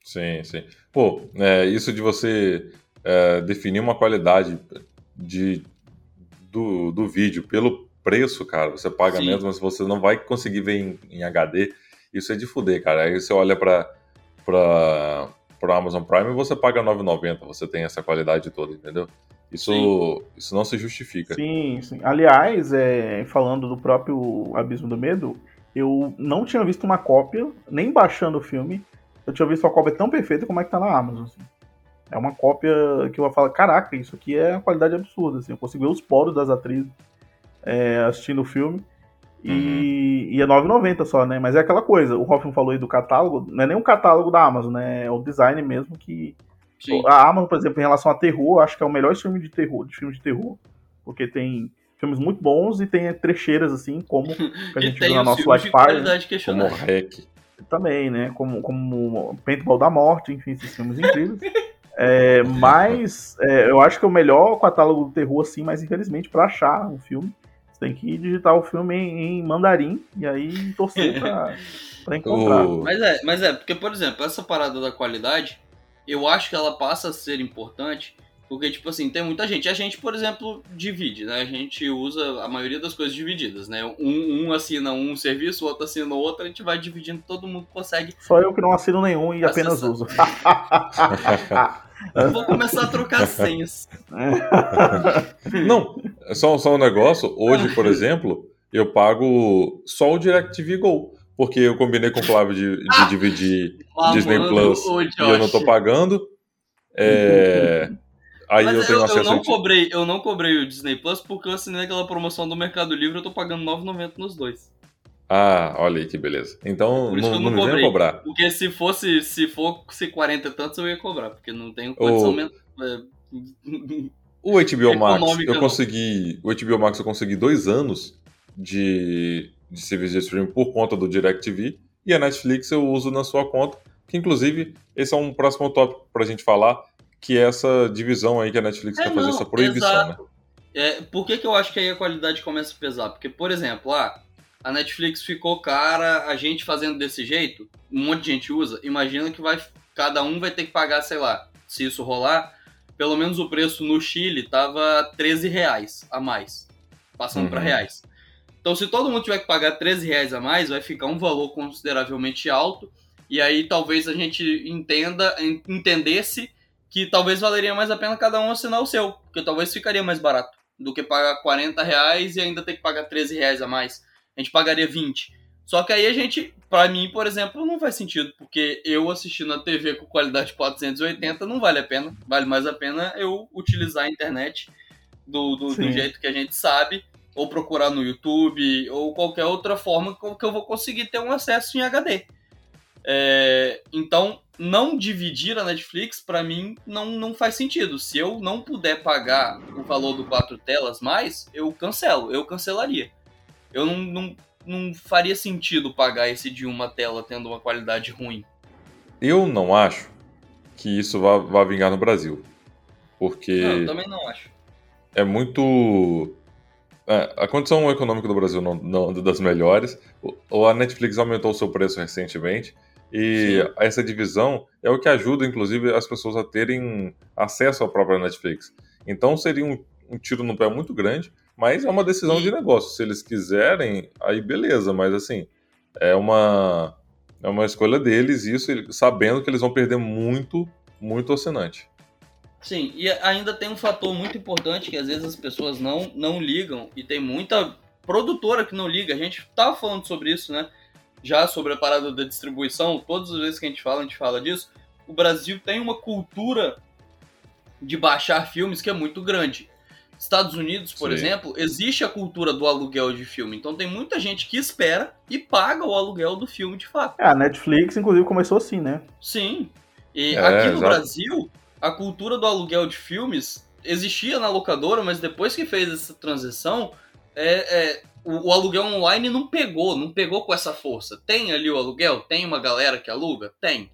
Sim, sim. Pô, é, isso de você é, definir uma qualidade de, do, do vídeo. Pelo preço, cara, você paga Sim. mesmo, mas você não vai conseguir ver em, em, HD. Isso é de fuder, cara. Aí você olha pra, pra, pra Amazon Prime e você paga 9,90. Você tem essa qualidade toda, entendeu? Isso, isso não se justifica. Sim, sim. Aliás, é, falando do próprio Abismo do Medo, eu não tinha visto uma cópia, nem baixando o filme. Eu tinha visto uma cópia tão perfeita como é que tá na Amazon. Assim. É uma cópia que eu vou falar, caraca, isso aqui é uma qualidade absurda. Assim. Eu consigo ver os poros das atrizes é, assistindo o filme. E, uhum. e é 9,90 só, né? Mas é aquela coisa, o Hoffman falou aí do catálogo, não é nem um catálogo da Amazon, né? É o design mesmo que. Sim. A Amazon, por exemplo, em relação a terror, acho que é o melhor filme de terror, de filme de terror. Porque tem filmes muito bons e tem trecheiras, assim, como a gente viu na nossa Life Fire. Né? Como Hack. Também, né? Como, como Paintball da Morte, enfim, esses filmes incríveis. É, mas é, eu acho que é o melhor catálogo do terror, assim, mas infelizmente, para achar um filme, você tem que digitar o filme em, em mandarim e aí torcer pra, pra encontrar. Mas é, mas é, porque, por exemplo, essa parada da qualidade, eu acho que ela passa a ser importante porque, tipo assim, tem muita gente. A gente, por exemplo, divide, né? A gente usa a maioria das coisas divididas, né? Um, um assina um serviço, o outro assina outro, a gente vai dividindo, todo mundo consegue. Só eu que não assino nenhum e apenas uso. Eu vou começar a trocar senhas. Não, só, só um negócio. Hoje, por exemplo, eu pago só o DirecTV Go. Porque eu combinei com o Flávio de, de dividir ah, Disney mano, Plus e eu não tô pagando. É. Aí Mas eu tenho eu, acesso eu não cobrei, eu não cobrei o Disney Plus porque eu assinei aquela promoção do Mercado Livre, eu tô pagando 9,90 nos dois. Ah, olha aí que beleza. Então não, não, não me venha cobrar. Porque se fosse, se fosse 40 e tantos, eu ia cobrar, porque não tenho condição o... É... O HBO Max, eu consegui. O HBO Max eu consegui dois anos de, de serviço de streaming por conta do DirecTV. E a Netflix eu uso na sua conta. Que inclusive, esse é um próximo tópico pra gente falar que é essa divisão aí que a Netflix é, quer fazer, essa proibição, exato. né? É, por que, que eu acho que aí a qualidade começa a pesar? Porque, por exemplo, ah, a Netflix ficou cara, a gente fazendo desse jeito, um monte de gente usa, imagina que vai cada um vai ter que pagar, sei lá, se isso rolar, pelo menos o preço no Chile tava 13 reais a mais, passando uhum. para reais. Então, se todo mundo tiver que pagar 13 reais a mais, vai ficar um valor consideravelmente alto, e aí talvez a gente entenda, entendesse que talvez valeria mais a pena cada um assinar o seu, porque talvez ficaria mais barato do que pagar 40 reais e ainda ter que pagar 13 reais a mais. A gente pagaria 20. Só que aí a gente, para mim, por exemplo, não faz sentido, porque eu assistindo a TV com qualidade 480 não vale a pena. Vale mais a pena eu utilizar a internet do, do, do jeito que a gente sabe, ou procurar no YouTube, ou qualquer outra forma que eu vou conseguir ter um acesso em HD. É, então, não dividir a Netflix, para mim, não, não faz sentido. Se eu não puder pagar o valor do quatro telas mais, eu cancelo, eu cancelaria. Eu não, não, não faria sentido pagar esse de uma tela tendo uma qualidade ruim. Eu não acho que isso vá, vá vingar no Brasil. Porque. Não, eu também não acho. É muito. É, a condição econômica do Brasil não, não é das melhores. O, a Netflix aumentou o seu preço recentemente. E Sim. essa divisão é o que ajuda, inclusive, as pessoas a terem acesso à própria Netflix. Então seria um, um tiro no pé muito grande, mas é uma decisão de negócio. Se eles quiserem, aí beleza, mas assim, é uma, é uma escolha deles, isso sabendo que eles vão perder muito, muito assinante. Sim, e ainda tem um fator muito importante que às vezes as pessoas não, não ligam, e tem muita produtora que não liga. A gente tava falando sobre isso, né? Já sobre a parada da distribuição, todas as vezes que a gente fala, a gente fala disso. O Brasil tem uma cultura de baixar filmes que é muito grande. Estados Unidos, por Sim. exemplo, existe a cultura do aluguel de filme. Então tem muita gente que espera e paga o aluguel do filme de fato. É, a Netflix, inclusive, começou assim, né? Sim. E é, aqui no exato. Brasil, a cultura do aluguel de filmes existia na locadora, mas depois que fez essa transição, é, é, o, o, aluguel online não pegou, não pegou com essa força. Tem ali o aluguel, tem uma galera que aluga, tem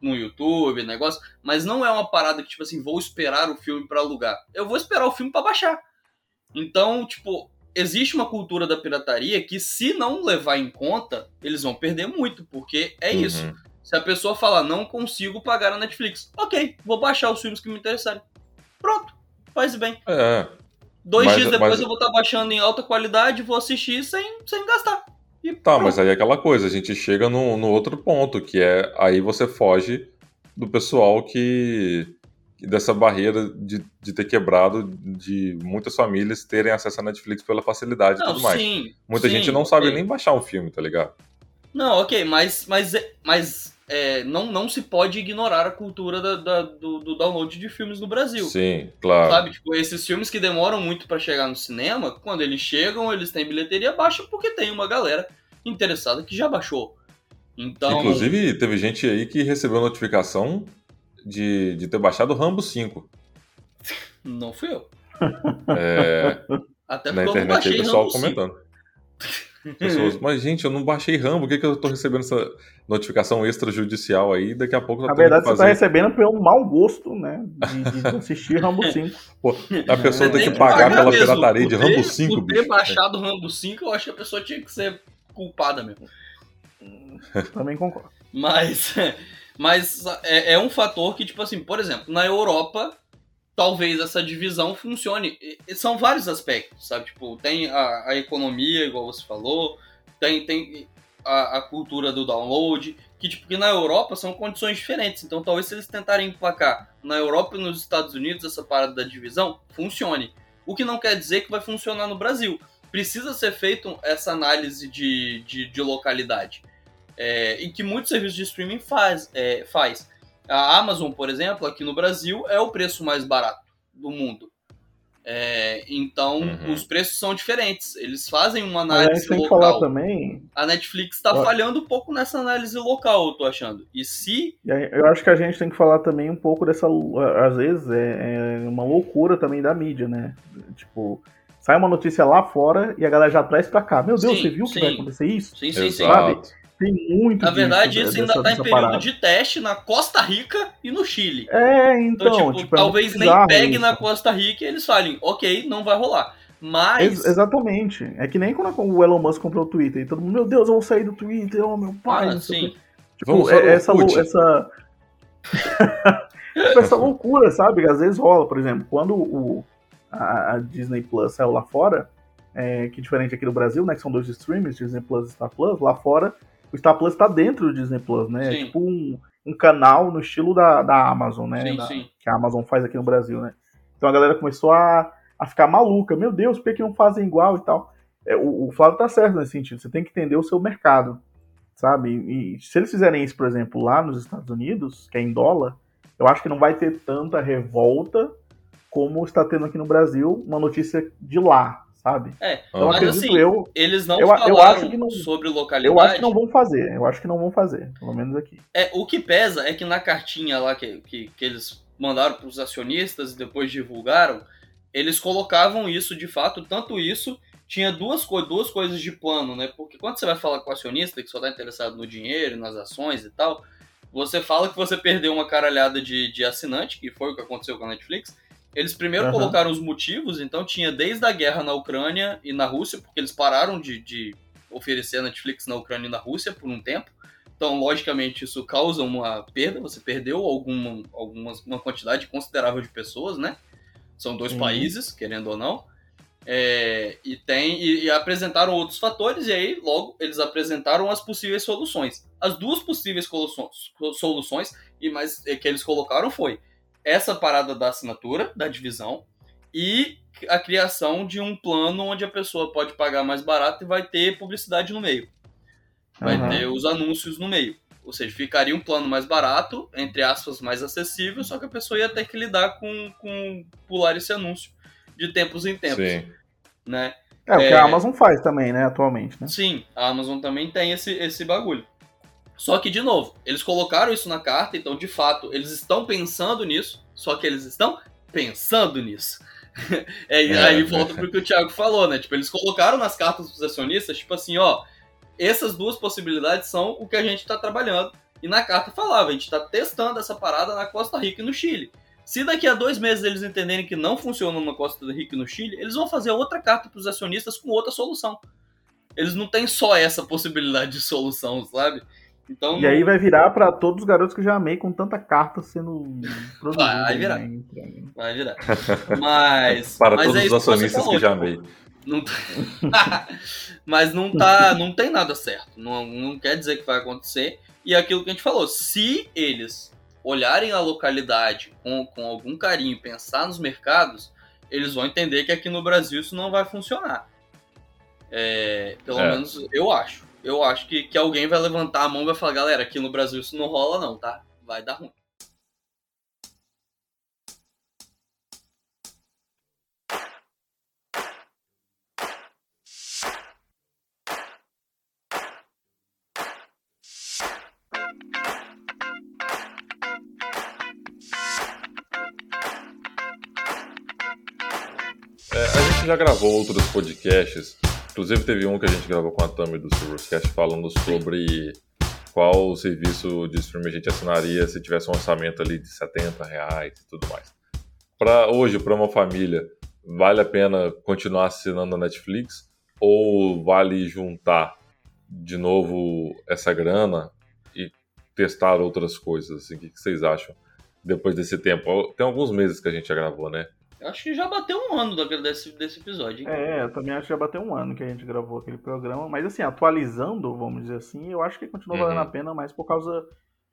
no YouTube, negócio, mas não é uma parada que tipo assim, vou esperar o filme para alugar. Eu vou esperar o filme para baixar. Então, tipo, existe uma cultura da pirataria que se não levar em conta, eles vão perder muito, porque é uhum. isso. Se a pessoa falar, não consigo pagar a Netflix, ok, vou baixar os filmes que me interessarem. Pronto, faz bem. É. Dois mas, dias depois mas... eu vou estar tá baixando em alta qualidade, vou assistir sem, sem gastar. E tá, pronto. mas aí é aquela coisa, a gente chega no, no outro ponto, que é aí você foge do pessoal que. dessa barreira de, de ter quebrado de muitas famílias terem acesso à Netflix pela facilidade não, e tudo mais. Sim, Muita sim, gente não sabe okay. nem baixar um filme, tá ligado? Não, ok, mas, mas, mas é, não, não se pode ignorar a cultura da, da, do, do, download de filmes no Brasil. Sim, claro. Sabe, tipo, esses filmes que demoram muito para chegar no cinema, quando eles chegam, eles têm bilheteria baixa porque tem uma galera interessada que já baixou. Então... Inclusive, teve gente aí que recebeu notificação de, de ter baixado o Rambo 5. Não fui eu. É... Até porque Na internet aí, pessoal Rambo comentando. 5. Pessoas, mas gente, eu não baixei Rambo, por que, que eu tô recebendo essa notificação extrajudicial aí? Daqui a pouco eu Na verdade, você tá recebendo pelo mau gosto, né? De, de assistir Rambo 5. Pô, a pessoa tem que pagar pela mesmo. pirataria de Rambo 5, por bicho. ter baixado Rambo 5, eu acho que a pessoa tinha que ser culpada mesmo. Também concordo. Mas, mas é, é um fator que, tipo assim, por exemplo, na Europa talvez essa divisão funcione. E são vários aspectos, sabe? Tipo, tem a, a economia, igual você falou, tem, tem a, a, cultura do download, que, tipo, que na Europa são condições diferentes. Então, talvez se eles tentarem emplacar na Europa e nos Estados Unidos essa parada da divisão, funcione. O que não quer dizer que vai funcionar no Brasil. Precisa ser feita essa análise de, de, de localidade. É, e que muitos serviços de streaming faz, é, faz. A Amazon, por exemplo, aqui no Brasil é o preço mais barato do mundo. É, então, uhum. os preços são diferentes. Eles fazem uma análise tem local. Que falar também... A Netflix está falhando um pouco nessa análise local, eu tô achando. E se. Eu acho que a gente tem que falar também um pouco dessa. Às vezes é, é uma loucura também da mídia, né? Tipo, sai uma notícia lá fora e a galera já traz pra cá. Meu Deus, sim, você viu sim. que vai acontecer isso? Sim, sim, sim. Tem muito Na verdade, disso, isso ainda está em período parada. de teste na Costa Rica e no Chile. É, então. então tipo, tipo, é talvez nem pegue isso. na Costa Rica e eles falem, ok, não vai rolar. Mas. Ex exatamente. É que nem quando o Elon Musk comprou o Twitter e todo mundo, meu Deus, eu vou sair do Twitter, oh meu pai. Ah, sim. Tipo, é, essa, essa... essa loucura, sabe? Às vezes rola, por exemplo, quando o, a, a Disney Plus saiu lá fora, é, que diferente aqui do Brasil, né? Que são dois streams, Disney Plus e Star Plus, lá fora o Star Plus está dentro do Disney Plus, né? É sim. É tipo um, um canal no estilo da, da Amazon, né? Sim, da, sim. Que a Amazon faz aqui no Brasil, né? Então a galera começou a, a ficar maluca. Meu Deus, por que não fazem igual e tal? É, o, o Flávio tá certo nesse sentido. Você tem que entender o seu mercado, sabe? E, e se eles fizerem isso, por exemplo, lá nos Estados Unidos, que é em dólar, eu acho que não vai ter tanta revolta como está tendo aqui no Brasil, uma notícia de lá, sabe? É, então, mas assim, eu, eles não eu, falaram eu acho que não, sobre localidade. Eu acho que não vão fazer, eu acho que não vão fazer, pelo menos aqui. É, o que pesa é que na cartinha lá que, que, que eles mandaram para os acionistas e depois divulgaram, eles colocavam isso de fato, tanto isso, tinha duas, duas coisas de plano, né? Porque quando você vai falar com o acionista que só está interessado no dinheiro, nas ações e tal, você fala que você perdeu uma caralhada de, de assinante, que foi o que aconteceu com a Netflix, eles primeiro uhum. colocaram os motivos, então tinha desde a guerra na Ucrânia e na Rússia, porque eles pararam de, de oferecer Netflix na Ucrânia e na Rússia por um tempo. Então, logicamente, isso causa uma perda, você perdeu alguma, alguma uma quantidade considerável de pessoas, né? São dois uhum. países, querendo ou não. É, e tem e, e, apresentaram outros fatores, e aí logo eles apresentaram as possíveis soluções. As duas possíveis soluções, soluções e mais é, que eles colocaram foi essa parada da assinatura, da divisão, e a criação de um plano onde a pessoa pode pagar mais barato e vai ter publicidade no meio. Vai uhum. ter os anúncios no meio. Ou seja, ficaria um plano mais barato, entre aspas, mais acessível, só que a pessoa ia ter que lidar com, com pular esse anúncio de tempos em tempos. Sim. Né? É, o que a é. Amazon faz também, né, atualmente, né? Sim, a Amazon também tem esse, esse bagulho. Só que, de novo, eles colocaram isso na carta, então, de fato, eles estão pensando nisso, só que eles estão pensando nisso. é, é, aí volta pro que o Thiago falou, né? Tipo, eles colocaram nas cartas dos acionistas, tipo assim, ó, essas duas possibilidades são o que a gente tá trabalhando. E na carta falava, a gente tá testando essa parada na Costa Rica e no Chile. Se daqui a dois meses eles entenderem que não funciona na Costa Rica e no Chile, eles vão fazer outra carta para os acionistas com outra solução. Eles não têm só essa possibilidade de solução, sabe? Então, e aí vai virar para todos os garotos que eu já amei com tanta carta sendo produzida. Vai virar. Vai virar. Mas. para mas todos é os acionistas que, que já amei. Não tá... mas não tá, não tem nada certo. Não, não quer dizer que vai acontecer. E é aquilo que a gente falou, se eles olharem a localidade com, com algum carinho e pensar nos mercados, eles vão entender que aqui no Brasil isso não vai funcionar. É, pelo é. menos eu acho. Eu acho que, que alguém vai levantar a mão e vai falar, galera, aqui no Brasil isso não rola não, tá? Vai dar ruim. já gravou outros podcasts, inclusive teve um que a gente gravou com a Tami do Silvercast falando sobre qual serviço de streaming a gente assinaria se tivesse um orçamento ali de 70 reais e tudo mais. Para hoje, para uma família, vale a pena continuar assinando a Netflix ou vale juntar de novo essa grana e testar outras coisas? Assim, o que vocês acham depois desse tempo? Tem alguns meses que a gente já gravou, né? Eu acho que já bateu um ano desse, desse episódio. Hein? É, eu também acho que já bateu um ano que a gente gravou aquele programa. Mas assim, atualizando, vamos dizer assim, eu acho que continua uhum. valendo a pena mais por causa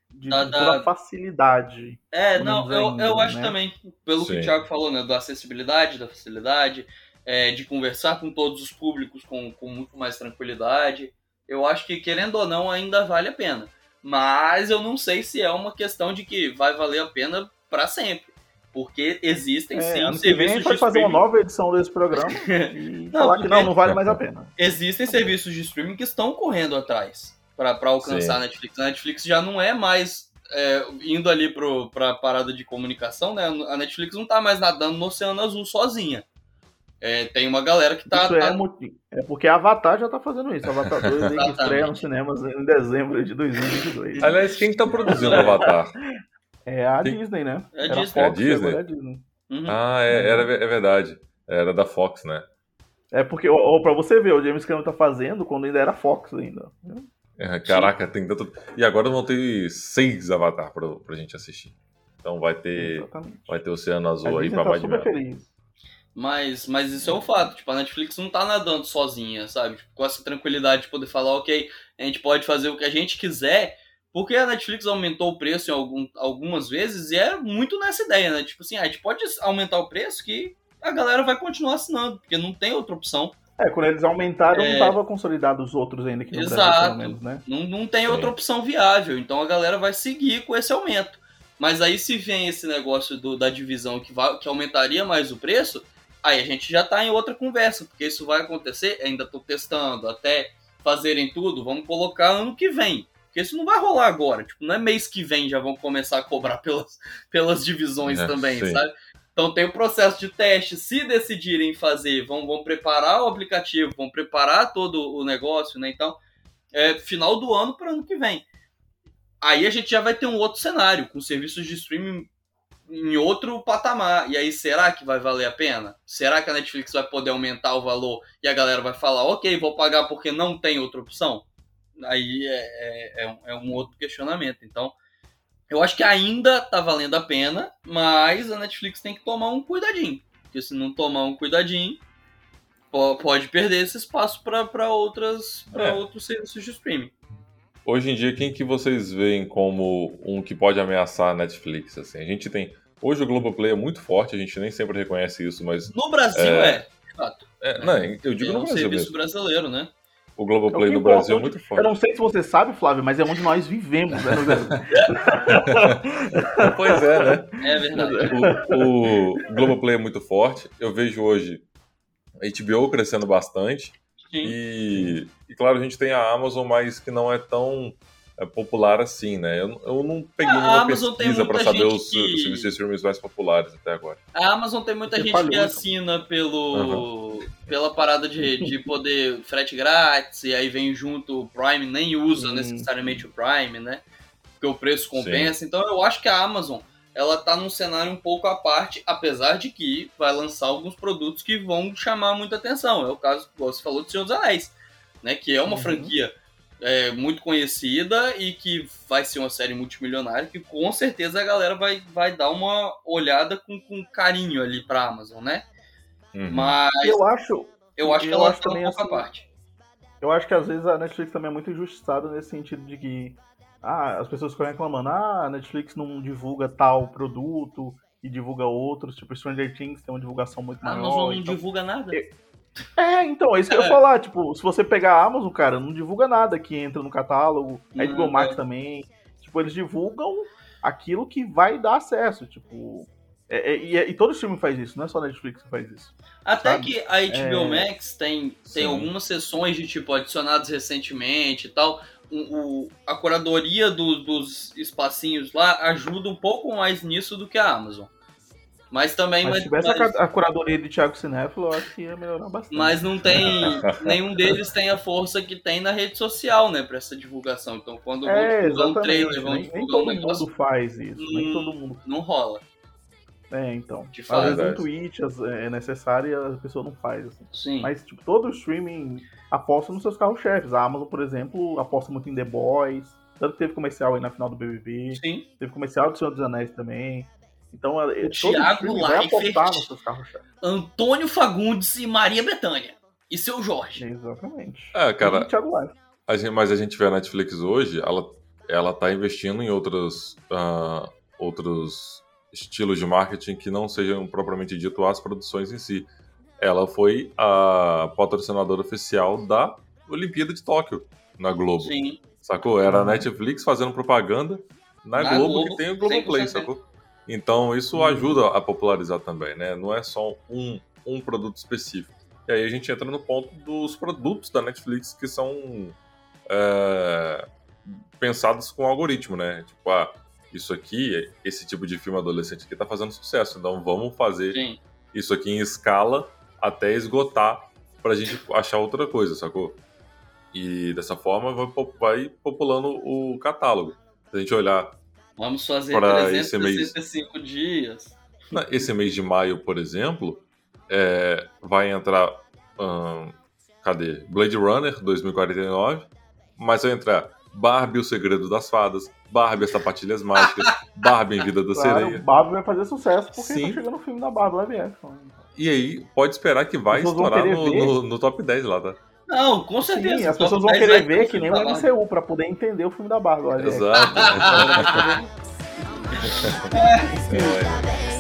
de, da, da... facilidade. É, não, eu, ainda, eu acho né? também, pelo Sim. que o Thiago falou, né? Da acessibilidade, da facilidade, é, de conversar com todos os públicos com, com muito mais tranquilidade. Eu acho que, querendo ou não, ainda vale a pena. Mas eu não sei se é uma questão de que vai valer a pena para sempre. Porque existem é, sim ano serviços de pode fazer uma nova edição desse programa e não, falar que não, não vale mais a pena. Existem serviços de streaming que estão correndo atrás para alcançar sim. a Netflix. A Netflix já não é mais é, indo ali para a parada de comunicação, né? A Netflix não está mais nadando no Oceano Azul sozinha. É, tem uma galera que tá. Isso é, tá... é porque a Avatar já tá fazendo isso. Avatar 2 que estreia nos cinemas em dezembro de 2022. Aliás, quem tá produzindo Avatar? É a Tem... Disney, né? É a Disney. Fox, é a Disney? É a Disney. Uhum. Ah, é, era, é verdade. Era da Fox, né? É porque, ó, pra você ver, o James Cameron tá fazendo quando ainda era Fox ainda. É, caraca, Sim. tem tanto. E agora vão ter seis Avatar pra, pra gente assistir. Então vai ter. Exatamente. Vai ter Oceano Azul aí pra tá mais de feliz. Mas, mas isso é um fato, tipo, a Netflix não tá nadando sozinha, sabe? Tipo, com essa tranquilidade de poder falar, ok, a gente pode fazer o que a gente quiser porque a Netflix aumentou o preço em algum, algumas vezes e é muito nessa ideia, né? Tipo assim, a gente pode aumentar o preço que a galera vai continuar assinando, porque não tem outra opção. É, quando eles aumentaram, é... não estava consolidado os outros ainda aqui no Exato. Brasil, pelo menos, né? Não, não tem Sim. outra opção viável, então a galera vai seguir com esse aumento. Mas aí se vem esse negócio do, da divisão que, vai, que aumentaria mais o preço, aí a gente já está em outra conversa, porque isso vai acontecer, ainda estou testando, até fazerem tudo, vamos colocar ano que vem. Porque isso não vai rolar agora. Tipo, não é mês que vem já vão começar a cobrar pelas, pelas divisões é, também, sim. sabe? Então tem o processo de teste. Se decidirem fazer, vão, vão preparar o aplicativo, vão preparar todo o negócio, né? Então, é final do ano para ano que vem. Aí a gente já vai ter um outro cenário, com serviços de streaming em outro patamar. E aí, será que vai valer a pena? Será que a Netflix vai poder aumentar o valor e a galera vai falar, ok, vou pagar porque não tem outra opção? Aí é, é, é, um, é um outro questionamento. Então, eu acho que ainda tá valendo a pena, mas a Netflix tem que tomar um cuidadinho. Porque se não tomar um cuidadinho, pode perder esse espaço para outras para é. outros serviços de streaming. Hoje em dia, quem que vocês veem como um que pode ameaçar a Netflix? Assim, a gente tem hoje o Globoplay é muito forte, a gente nem sempre reconhece isso, mas no Brasil é, é de fato. É, não, eu digo é no um Brasil serviço mesmo. brasileiro, né? O Globoplay é no Brasil é muito forte. Eu não sei se você sabe, Flávio, mas é onde nós vivemos, né? pois é, né? É verdade. O, o Globoplay é muito forte. Eu vejo hoje a HBO crescendo bastante. Sim. E, e, claro, a gente tem a Amazon, mas que não é tão popular assim, né? Eu, eu não peguei a nenhuma Amazon pesquisa para saber os, que... os serviços de streaming mais populares até agora. A Amazon tem muita gente falhou, que então. assina pelo, uhum. pela parada de, de poder frete grátis, e aí vem junto o Prime, nem usa hum. necessariamente o Prime, né? Porque o preço compensa. Sim. Então eu acho que a Amazon ela tá num cenário um pouco à parte, apesar de que vai lançar alguns produtos que vão chamar muita atenção. É o caso, como você falou, do Senhor dos Anéis, né? Que é uma uhum. franquia é, muito conhecida e que vai ser uma série multimilionária, que com certeza a galera vai, vai dar uma olhada com, com carinho ali pra Amazon, né? Uhum. Mas eu acho, eu acho que eu ela acho tá também um pouco assim, parte. Eu acho que às vezes a Netflix também é muito injustiçada nesse sentido de que ah, as pessoas ficam reclamando, ah, a Netflix não divulga tal produto e divulga outros, tipo Stranger Things tem uma divulgação muito a maior. Amazon não então... divulga nada. É, então, é isso que eu ia falar. Tipo, se você pegar a Amazon, cara, não divulga nada que entra no catálogo. A HBO Max também. Tipo, eles divulgam aquilo que vai dar acesso. Tipo. É, é, e, e, todo streaming faz isso, não é só a Netflix que faz isso. Até sabe? que a HBO é... Max tem, tem algumas sessões de tipo adicionados recentemente e tal. O, o a curadoria do, dos espacinhos lá ajuda um pouco mais nisso do que a Amazon. Mas também. Mas se tivesse mas... a curadoria de Thiago Cinéfilo, eu acho que ia melhorar bastante. Mas não tem. nenhum deles tem a força que tem na rede social, né? Pra essa divulgação. Então quando é, vão divulgar um trailer, vão divulgar nem todo um negócio. Mundo faz isso, hum, nem todo mundo. Não rola. É, então. De Às vezes um tweet é necessário e a pessoa não faz. Assim. Sim. Mas, tipo, todo streaming aposta nos seus carros-chefes. A Amazon, por exemplo, aposta muito em The Boys. Tanto que teve comercial aí na final do BBB. Sim. Teve comercial do Senhor dos Anéis também. Então, o todo Thiago vai apostar nos seus carros-chefes. Antônio Fagundes e Maria Bethânia. E seu Jorge. Exatamente. É, cara. Thiago a gente, mas a gente vê a Netflix hoje, ela, ela tá investindo em outros, uh, outros estilos de marketing que não sejam propriamente dito as produções em si. Ela foi a patrocinadora oficial da Olimpíada de Tóquio na Globo. Sim. Sacou? Era a Netflix fazendo propaganda na, Na Globo, Globo, que tem o Globoplay, 100%. sacou? Então isso ajuda a popularizar também, né? Não é só um, um produto específico. E aí a gente entra no ponto dos produtos da Netflix que são é, pensados com algoritmo, né? Tipo, ah, isso aqui, esse tipo de filme adolescente aqui tá fazendo sucesso, então vamos fazer Sim. isso aqui em escala até esgotar pra gente achar outra coisa, sacou? E dessa forma vai, vai populando o catálogo. Se a gente olhar Vamos fazer Pra esse mês. 365 dias. Esse mês de maio, por exemplo, é, vai entrar. ahn, cadê? Blade Runner 2049. Mas vai entrar Barbie, o Segredo das Fadas, Barbie, as Sapatilhas Mágicas, Barbie em Vida da Claro, Sereia. Barbie vai fazer sucesso porque Sim. tá chegando o filme da Barbie live action. E aí, pode esperar que vai estourar no, no- no top 10 lá, tá? Não, com certeza. Sim, as Top pessoas vão 10 querer ver que nem o. MCU pra poder entender o filme da Barbie. Exato. Então, É,